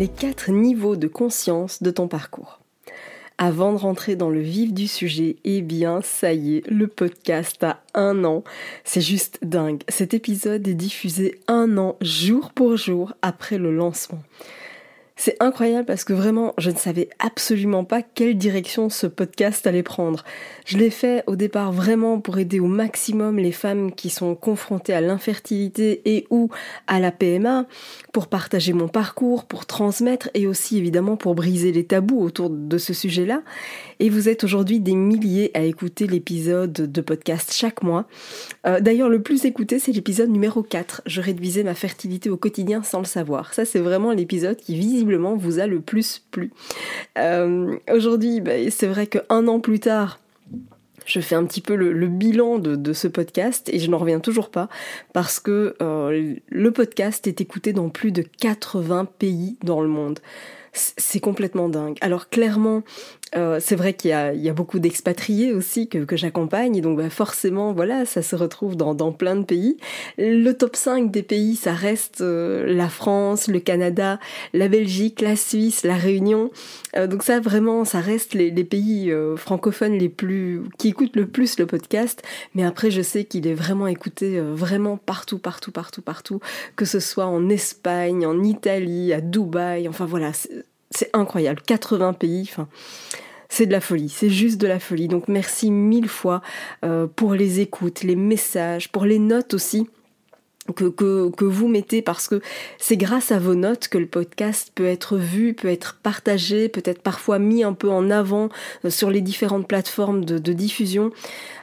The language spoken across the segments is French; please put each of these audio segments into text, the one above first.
Les quatre niveaux de conscience de ton parcours. Avant de rentrer dans le vif du sujet, eh bien, ça y est, le podcast a un an. C'est juste dingue. Cet épisode est diffusé un an, jour pour jour, après le lancement. C'est incroyable parce que vraiment, je ne savais absolument pas quelle direction ce podcast allait prendre. Je l'ai fait au départ vraiment pour aider au maximum les femmes qui sont confrontées à l'infertilité et ou à la PMA, pour partager mon parcours, pour transmettre et aussi évidemment pour briser les tabous autour de ce sujet-là. Et vous êtes aujourd'hui des milliers à écouter l'épisode de podcast chaque mois. Euh, d'ailleurs, le plus écouté, c'est l'épisode numéro 4. Je réduisais ma fertilité au quotidien sans le savoir. Ça, c'est vraiment l'épisode qui vous a le plus plu. Euh, aujourd'hui, bah, c'est vrai qu'un an plus tard, je fais un petit peu le, bilan de, ce podcast et je n'en reviens toujours pas parce que euh, le podcast est écouté dans plus de 80 pays dans le monde. C'est complètement dingue. Alors clairement, euh, c'est vrai qu'il y, a, beaucoup d'expatriés aussi que, j'accompagne, donc bah, forcément, voilà, ça se retrouve dans, plein de pays. Le top 5 des pays, ça reste euh, la France, le Canada, la Belgique, la Suisse, la Réunion. Euh, donc ça, vraiment, ça reste les, pays francophones les plus qui écoutent le plus le podcast. Mais après, je sais qu'il est vraiment écouté vraiment partout, partout, partout, partout, que ce soit en Espagne, en Italie, à Dubaï. Enfin voilà, c'est incroyable. 80 pays, enfin, c'est de la folie, c'est juste de la folie. Donc merci mille fois euh, pour les écoutes, les messages, pour les notes aussi que, vous mettez parce que c'est grâce à vos notes que le podcast peut être vu, peut être partagé, peut être parfois mis un peu en avant euh, sur les différentes plateformes de, diffusion.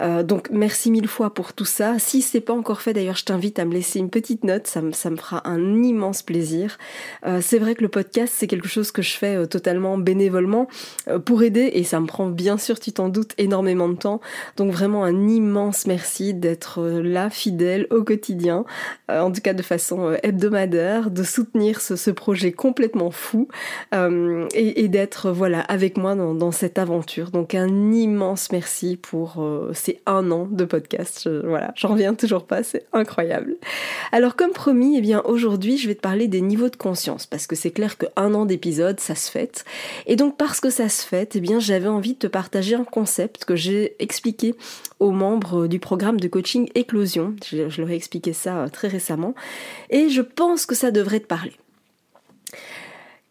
Euh, donc merci mille fois pour tout ça. Si c'est pas encore fait d'ailleurs, je t'invite à me laisser une petite note, ça, me, fera un immense plaisir. Euh, c'est vrai que le podcast c'est quelque chose que je fais totalement bénévolement pour aider et ça me prend bien sûr, tu t'en doutes, énormément de temps. Donc vraiment un immense merci d'être là fidèle au quotidien. Euh, en tout cas de façon euh, hebdomadaire, de soutenir ce, projet complètement fou euh, et, d'être voilà avec moi dans, cette aventure. Donc un immense merci pour ces un an de podcast. voilà, j'en reviens toujours pas, c'est incroyable. Alors comme promis, eh bien aujourd'hui je vais te parler des niveaux de conscience parce que c'est clair que un an d'épisode ça se fête. Et donc parce que ça se fête, eh bien j'avais envie de te partager un concept que j'ai expliqué aux membres du programme de coaching Éclosion. Je, je leur ai expliqué ça très récemment, et je pense que ça devrait te parler.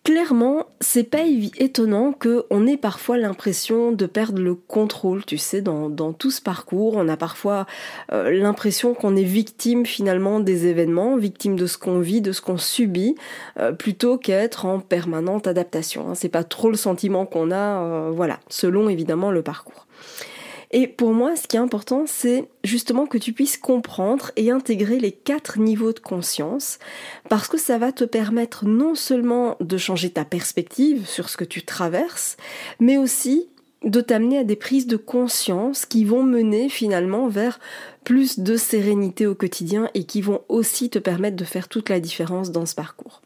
Clairement, c'est pas étonnant qu'on ait parfois l'impression de perdre le contrôle, tu sais, dans, tout ce parcours. On a parfois euh, l'impression qu'on est victime finalement des événements, victime de ce qu'on vit, de ce qu'on subit, euh, plutôt qu'être en permanente adaptation. Hein. C'est pas trop le sentiment qu'on a, euh, voilà, selon évidemment le parcours. Et pour moi, ce qui est important, c'est justement que tu puisses comprendre et intégrer les quatre niveaux de conscience, parce que ça va te permettre non seulement de changer ta perspective sur ce que tu traverses, mais aussi de t'amener à des prises de conscience qui vont mener finalement vers plus de sérénité au quotidien et qui vont aussi te permettre de faire toute la différence dans ce parcours.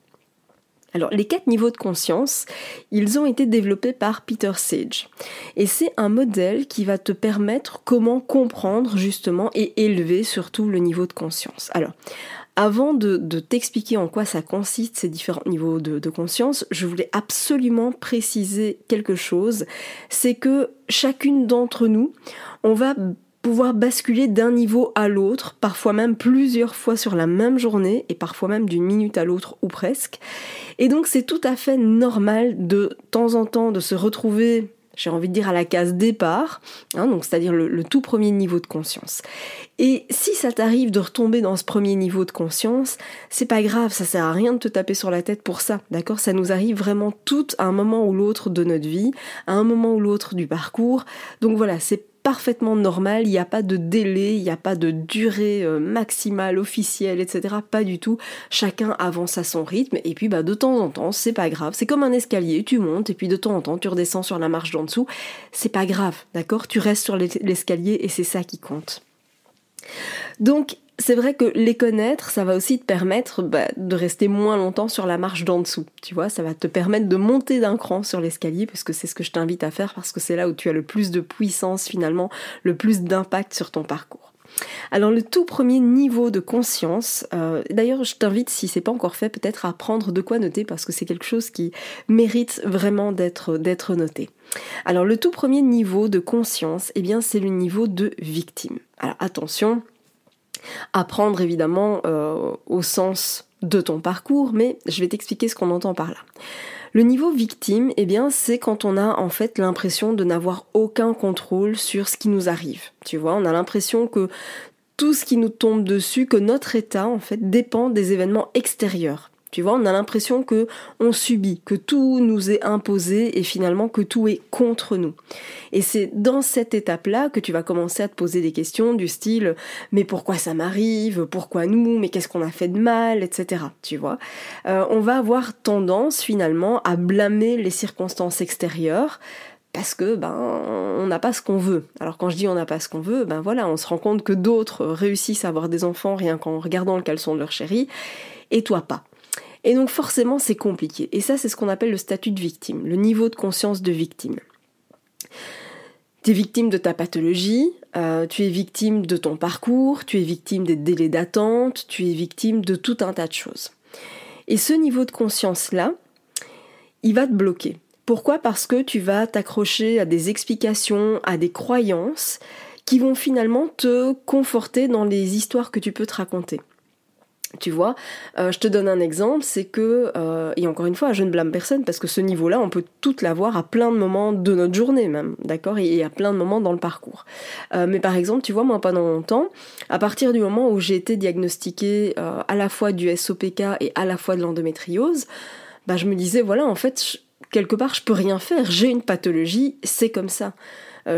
Alors, les quatre niveaux de conscience, ils ont été développés par Peter Sage. Et c'est un modèle qui va te permettre comment comprendre justement et élever surtout le niveau de conscience. Alors, avant de, t'expliquer en quoi ça consiste ces différents niveaux de, conscience, je voulais absolument préciser quelque chose. C'est que chacune d'entre nous, on va pouvoir basculer d'un niveau à l'autre, parfois même plusieurs fois sur la même journée et parfois même d'une minute à l'autre ou presque. Et donc c'est tout à fait normal de temps en temps de se retrouver j'ai envie de dire à la case départ, hein, donc c'est-à-dire le, tout premier niveau de conscience. Et si ça t'arrive de retomber dans ce premier niveau de conscience, c'est pas grave, ça sert à rien de te taper sur la tête pour ça, d'accord? Ça nous arrive vraiment tout à un moment ou l'autre de notre vie, à un moment ou l'autre du parcours. Donc voilà, c'est parfaitement normal, il n'y a pas de délai, il n'y a pas de durée euh, maximale, officielle, etc. Pas du tout. Chacun avance à son rythme et puis bah, de temps en temps, c'est pas grave. C'est comme un escalier, tu montes et puis de temps en temps, tu redescends sur la marche d'en dessous. C'est pas grave, d'accord? Tu restes sur l'escalier et c'est ça qui compte. Donc, c'est vrai que les connaître, ça va aussi te permettre bah, de rester moins longtemps sur la marche d'en dessous. Tu vois, ça va te permettre de monter d'un cran sur l'escalier, puisque c'est ce que je t'invite à faire, parce que c'est là où tu as le plus de puissance finalement, le plus d'impact sur ton parcours. Alors le tout premier niveau de conscience, euh, d'ailleurs je t'invite si c'est pas encore fait peut-être à apprendre de quoi noter parce que c'est quelque chose qui mérite vraiment d'être d'être noté. Alors le tout premier niveau de conscience, eh bien c'est le niveau de victime. Alors attention, Apprendre évidemment euh, au sens de ton parcours, mais je vais t'expliquer ce qu'on entend par là. Le niveau victime, eh bien, c'est quand on a en fait l'impression de n'avoir aucun contrôle sur ce qui nous arrive. Tu vois, on a l'impression que tout ce qui nous tombe dessus, que notre état en fait dépend des événements extérieurs. Tu vois, on a l'impression que on subit, que tout nous est imposé et finalement que tout est contre nous. Et c'est dans cette étape-là que tu vas commencer à te poser des questions du style mais pourquoi ça m'arrive, pourquoi nous, mais qu'est-ce qu'on a fait de mal, etc. Tu vois, euh, on va avoir tendance finalement à blâmer les circonstances extérieures parce que ben on n'a pas ce qu'on veut. Alors quand je dis on n'a pas ce qu'on veut, ben on se rend compte que d'autres réussissent à avoir des enfants rien qu'en regardant le caleçon de leur chérie, et toi pas. Et donc forcément c'est compliqué. Et ça c'est ce qu'on appelle le statut de victime, le niveau de conscience de victime. Tu es victime de ta pathologie, euh, tu es victime de ton parcours, tu es victime des délais d'attente, tu es victime de tout un tas de choses. Et ce niveau de conscience-là, il va te bloquer. Pourquoi? Parce que tu vas t'accrocher à des explications, à des croyances qui vont finalement te conforter dans les histoires que tu peux te raconter. Tu vois, euh, je te donne un exemple, c'est que, euh, et encore une fois, je ne blâme personne parce que ce niveau-là, on peut tout l'avoir à plein de moments de notre journée même, d'accord, et, à plein de moments dans le parcours. Euh, mais par exemple, tu vois, moi pendant longtemps, à partir du moment où j'ai été diagnostiquée à la fois du SOPK et à la fois de l'endométriose, bah, je me disais, voilà, en fait, quelque part, je peux rien faire, j'ai une pathologie, c'est comme ça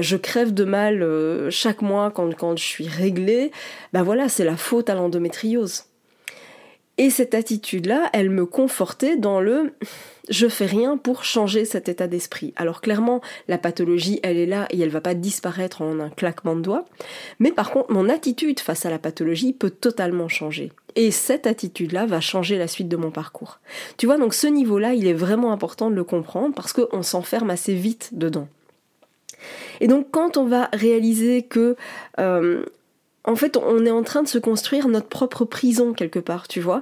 je crève de mal chaque mois quand, quand je suis réglée, bah voilà, c'est la faute à l'endométriose. Et cette attitude-là, elle me confortait dans le je fais rien pour changer cet état d'esprit. Alors clairement, la pathologie, elle est là et elle va pas disparaître en un claquement de doigts. Mais par contre, mon attitude face à la pathologie peut totalement changer. Et cette attitude-là va changer la suite de mon parcours. Tu vois, donc ce niveau-là, il est vraiment important de le comprendre parce qu'on s'enferme assez vite dedans. Et donc quand on va réaliser que euh, en fait, on est en train de se construire notre propre prison quelque part, tu vois.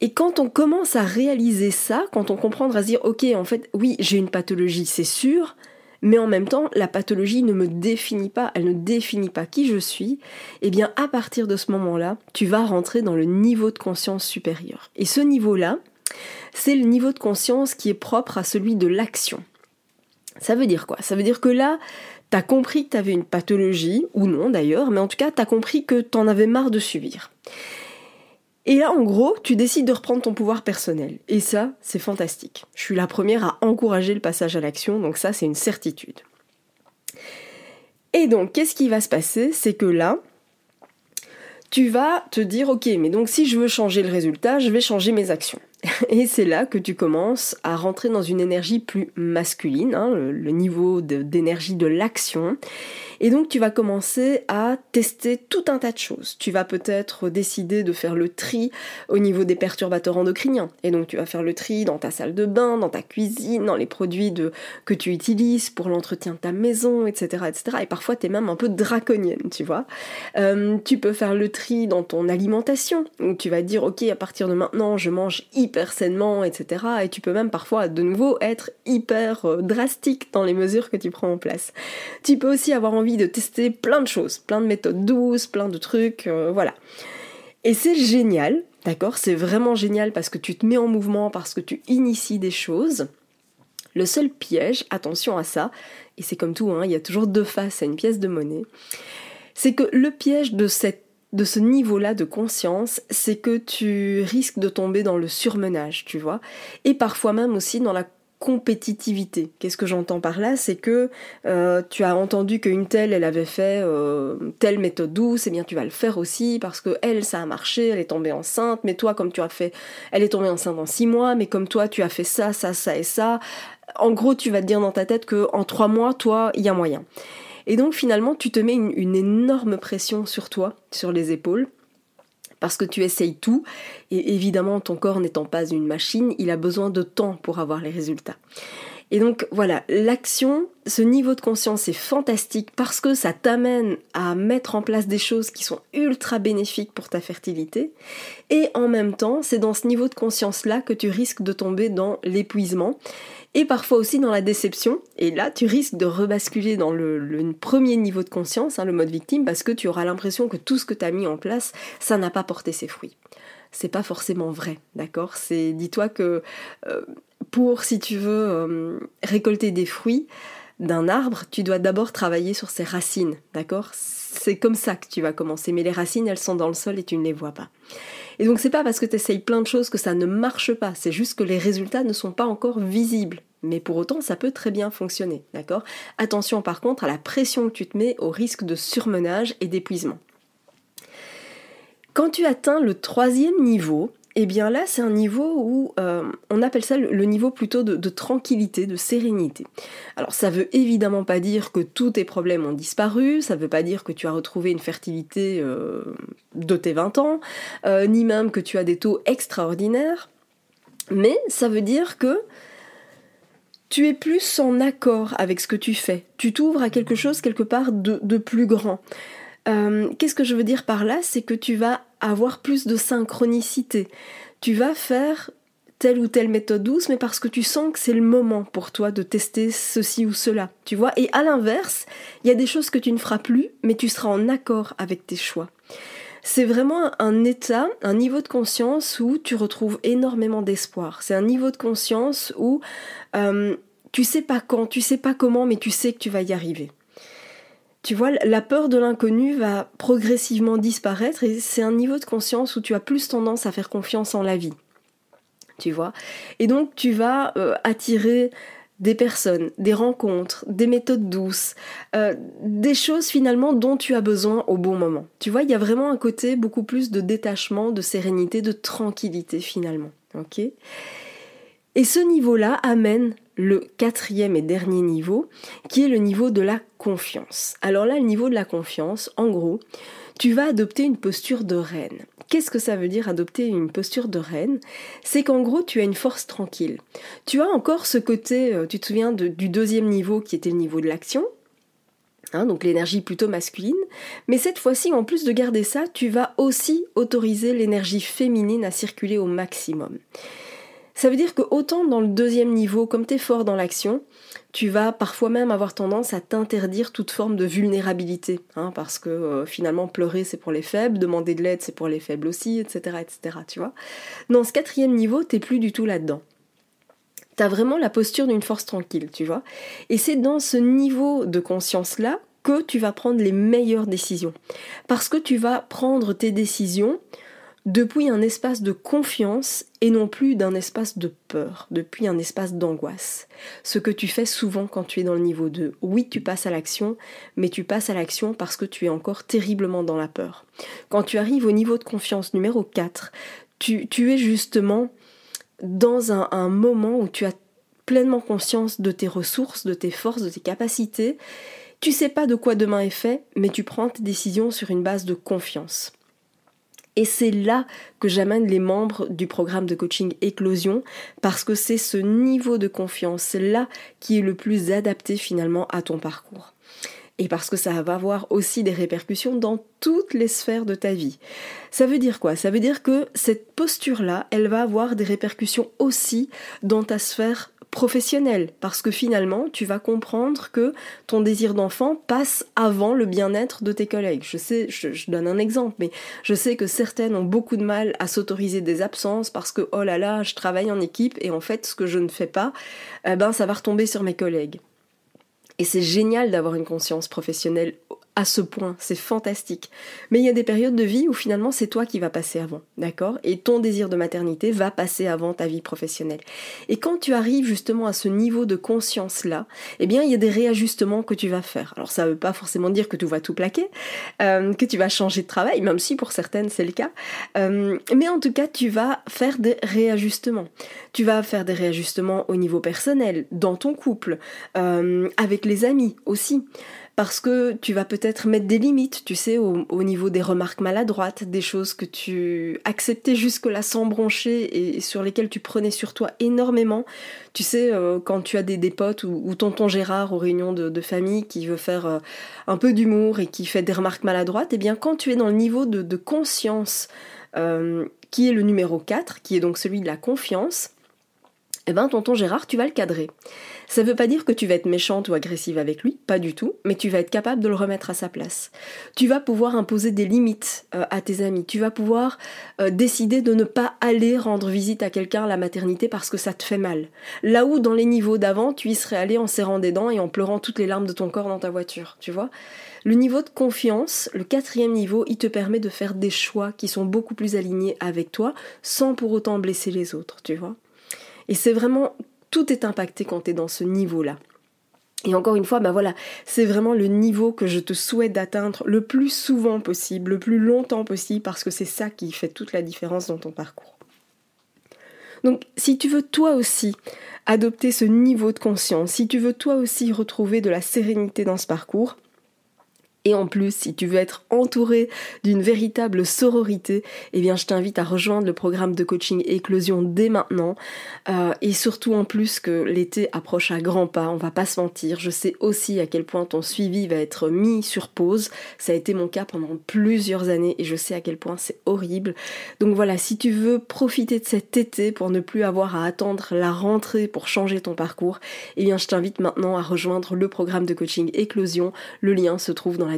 Et quand on commence à réaliser ça, quand on comprendra à se dire, ok, en fait, oui, j'ai une pathologie, c'est sûr, mais en même temps, la pathologie ne me définit pas, elle ne définit pas qui je suis, eh bien, à partir de ce moment-là, tu vas rentrer dans le niveau de conscience supérieur. Et ce niveau-là, c'est le niveau de conscience qui est propre à celui de l'action. Ça veut dire quoi? Ça veut dire que là, T'as compris que t'avais une pathologie, ou non d'ailleurs, mais en tout cas, t'as compris que t'en avais marre de subir. Et là, en gros, tu décides de reprendre ton pouvoir personnel. Et ça, c'est fantastique. Je suis la première à encourager le passage à l'action, donc ça, c'est une certitude. Et donc, qu'est-ce qui va se passer? C'est que là, tu vas te dire, ok, mais donc si je veux changer le résultat, je vais changer mes actions. Et c'est là que tu commences à rentrer dans une énergie plus masculine, hein, le, niveau d'énergie de l'action. Et donc tu vas commencer à tester tout un tas de choses. Tu vas peut-être décider de faire le tri au niveau des perturbateurs endocriniens. Et donc tu vas faire le tri dans ta salle de bain, dans ta cuisine, dans les produits que tu utilises pour l'entretien de ta maison, etc. etc. Et parfois tu es même un peu draconienne, tu vois. Euh, tu peux faire le tri dans ton alimentation. Donc tu vas dire ok à partir de maintenant je mange hyper sainement, etc. Et tu peux même parfois de nouveau être hyper euh, drastique dans les mesures que tu prends en place. Tu peux aussi avoir envie de tester plein de choses, plein de méthodes douces, plein de trucs, euh, voilà. Et c'est génial, d'accord C'est vraiment génial parce que tu te mets en mouvement, parce que tu inities des choses. Le seul piège, attention à ça, et c'est comme tout, hein, il y a toujours deux faces à une pièce de monnaie, c'est que le piège de, de ce niveau-là de conscience, c'est que tu risques de tomber dans le surmenage, tu vois, et parfois même aussi dans la compétitivité. Qu'est-ce que j'entends par là? C'est que euh, tu as entendu qu'une telle, elle avait fait euh, telle méthode douce, et bien tu vas le faire aussi parce que elle, ça a marché, elle est tombée enceinte, mais toi, comme tu as fait, elle est tombée enceinte en six mois, mais comme toi, tu as fait ça, ça, ça et ça. En gros, tu vas te dire dans ta tête que en trois mois, toi, il y a moyen. Et donc finalement, tu te mets une énorme pression sur toi, sur les épaules parce que tu essayes tout, et évidemment ton corps n'étant pas une machine, il a besoin de temps pour avoir les résultats. Et donc voilà, l'action, ce niveau de conscience est fantastique parce que ça t'amène à mettre en place des choses qui sont ultra bénéfiques pour ta fertilité. Et en même temps, c'est dans ce niveau de conscience-là que tu risques de tomber dans l'épuisement et parfois aussi dans la déception. Et là, tu risques de rebasculer dans le, premier niveau de conscience, hein, le mode victime, parce que tu auras l'impression que tout ce que tu as mis en place, ça n'a pas porté ses fruits. C'est pas forcément vrai, d'accord? C'est dis-toi que euh, pour, si tu veux, euh, récolter des fruits d'un arbre, tu dois d'abord travailler sur ses racines, d'accord? C'est comme ça que tu vas commencer, mais les racines, elles sont dans le sol et tu ne les vois pas. Et donc c'est pas parce que tu essayes plein de choses que ça ne marche pas, c'est juste que les résultats ne sont pas encore visibles. Mais pour autant, ça peut très bien fonctionner, d'accord? Attention par contre à la pression que tu te mets au risque de surmenage et d'épuisement. Quand tu atteins le troisième niveau, eh bien là, c'est un niveau où euh, on appelle ça le, niveau plutôt de, tranquillité, de sérénité. Alors ça veut évidemment pas dire que tous tes problèmes ont disparu, ça veut pas dire que tu as retrouvé une fertilité euh, de tes 20 ans, euh, ni même que tu as des taux extraordinaires, mais ça veut dire que tu es plus en accord avec ce que tu fais. Tu t'ouvres à quelque chose quelque part de plus grand. Euh, qu'est-ce que je veux dire par là? C'est que tu vas avoir plus de synchronicité. Tu vas faire telle ou telle méthode douce, mais parce que tu sens que c'est le moment pour toi de tester ceci ou cela, tu vois? Et à l'inverse, il y a des choses que tu ne feras plus, mais tu seras en accord avec tes choix. C'est vraiment un état, un niveau de conscience où tu retrouves énormément d'espoir. C'est un niveau de conscience où euh, tu sais pas quand, tu sais pas comment, mais tu sais que tu vas y arriver. Tu vois, la peur de l'inconnu va progressivement disparaître et c'est un niveau de conscience où tu as plus tendance à faire confiance en la vie. Tu vois? Et donc tu vas euh, attirer des personnes, des rencontres, des méthodes douces, euh, des choses finalement dont tu as besoin au bon moment. Tu vois, il y a vraiment un côté beaucoup plus de détachement, de sérénité, de tranquillité finalement. Ok? Et ce niveau-là amène le quatrième et dernier niveau, qui est le niveau de la confiance. Alors là, le niveau de la confiance, en gros, tu vas adopter une posture de reine. Qu'est-ce que ça veut dire adopter une posture de reine? C'est qu'en gros, tu as une force tranquille. Tu as encore ce côté, euh, tu te souviens du deuxième niveau qui était le niveau de l'action, Hein, donc l'énergie plutôt masculine. Mais cette fois-ci, en plus de garder ça, tu vas aussi autoriser l'énergie féminine à circuler au maximum. Ça veut dire que autant dans le deuxième niveau, comme tu es fort dans l'action, tu vas parfois même avoir tendance à t'interdire toute forme de vulnérabilité, hein, parce que euh, finalement pleurer c'est pour les faibles, demander de l'aide c'est pour les faibles aussi, etc., etc. Tu Dans ce quatrième niveau, t'es plus du tout là-dedans. T'as vraiment la posture d'une force tranquille, tu vois Et c'est dans ce niveau de conscience-là que tu vas prendre les meilleures décisions. Parce que tu vas prendre tes décisions depuis un espace de confiance et non plus d'un espace de peur, depuis un espace d'angoisse. Ce que tu fais souvent quand tu es dans le niveau 2. Oui, tu passes à l'action, mais tu passes à l'action parce que tu es encore terriblement dans la peur. Quand tu arrives au niveau de confiance numéro 4, tu, es justement dans un, un moment où tu as pleinement conscience de tes ressources, de tes forces, de tes capacités. Tu sais pas de quoi demain est fait, mais tu prends tes décisions sur une base de confiance. Et c'est là que j'amène les membres du programme de coaching Éclosion, parce que c'est ce niveau de confiance là qui est le plus adapté finalement à ton parcours. Et parce que ça va avoir aussi des répercussions dans toutes les sphères de ta vie. Ça veut dire quoi? Ça veut dire que cette posture-là, elle va avoir des répercussions aussi dans ta sphère professionnel, parce que finalement, tu vas comprendre que ton désir d'enfant passe avant le bien-être de tes collègues. Je sais, je, donne un exemple, mais je sais que certaines ont beaucoup de mal à s'autoriser des absences parce que, oh là là, je travaille en équipe et en fait, ce que je ne fais pas, eh ben, ça va retomber sur mes collègues. Et c'est génial d'avoir une conscience professionnelle à ce point, c'est fantastique. Mais il y a des périodes de vie où finalement c'est toi qui vas passer avant, d'accord? Et ton désir de maternité va passer avant ta vie professionnelle. Et quand tu arrives justement à ce niveau de conscience là, eh bien il y a des réajustements que tu vas faire. Alors ça veut pas forcément dire que tu vas tout plaquer, euh, que tu vas changer de travail, même si pour certaines c'est le cas. Euh, mais en tout cas tu vas faire des réajustements. Tu vas faire des réajustements au niveau personnel, dans ton couple, euh, avec les amis aussi parce que tu vas peut-être mettre des limites, tu sais, au, niveau des remarques maladroites, des choses que tu acceptais jusque-là sans broncher et, sur lesquelles tu prenais sur toi énormément. Tu sais, euh, quand tu as des, des potes ou, tonton Gérard aux réunions de, famille qui veut faire euh, un peu d'humour et qui fait des remarques maladroites, eh bien quand tu es dans le niveau de, conscience euh, qui est le numéro 4, qui est donc celui de la confiance, eh ben tonton Gérard, tu vas le cadrer. Ça veut pas dire que tu vas être méchante ou agressive avec lui, pas du tout, mais tu vas être capable de le remettre à sa place. Tu vas pouvoir imposer des limites euh, à tes amis, tu vas pouvoir euh, décider de ne pas aller rendre visite à quelqu'un à la maternité parce que ça te fait mal. Là où dans les niveaux d'avant, tu y serais allé en serrant des dents et en pleurant toutes les larmes de ton corps dans ta voiture, tu vois. Le niveau de confiance, le quatrième niveau, il te permet de faire des choix qui sont beaucoup plus alignés avec toi sans pour autant blesser les autres, tu vois. Et c'est vraiment, tout est impacté quand tu es dans ce niveau-là. Et encore une fois, ben voilà, c'est vraiment le niveau que je te souhaite d'atteindre le plus souvent possible, le plus longtemps possible, parce que c'est ça qui fait toute la différence dans ton parcours. Donc si tu veux toi aussi adopter ce niveau de conscience, si tu veux toi aussi retrouver de la sérénité dans ce parcours, et en plus, si tu veux être entouré d'une véritable sororité, eh bien, je t'invite à rejoindre le programme de coaching éclosion dès maintenant. Euh, et surtout en plus que l'été approche à grands pas, on va pas se mentir. Je sais aussi à quel point ton suivi va être mis sur pause. Ça a été mon cas pendant plusieurs années et je sais à quel point c'est horrible. Donc voilà, si tu veux profiter de cet été pour ne plus avoir à attendre la rentrée pour changer ton parcours, eh bien, je t'invite maintenant à rejoindre le programme de coaching éclosion. Le lien se trouve dans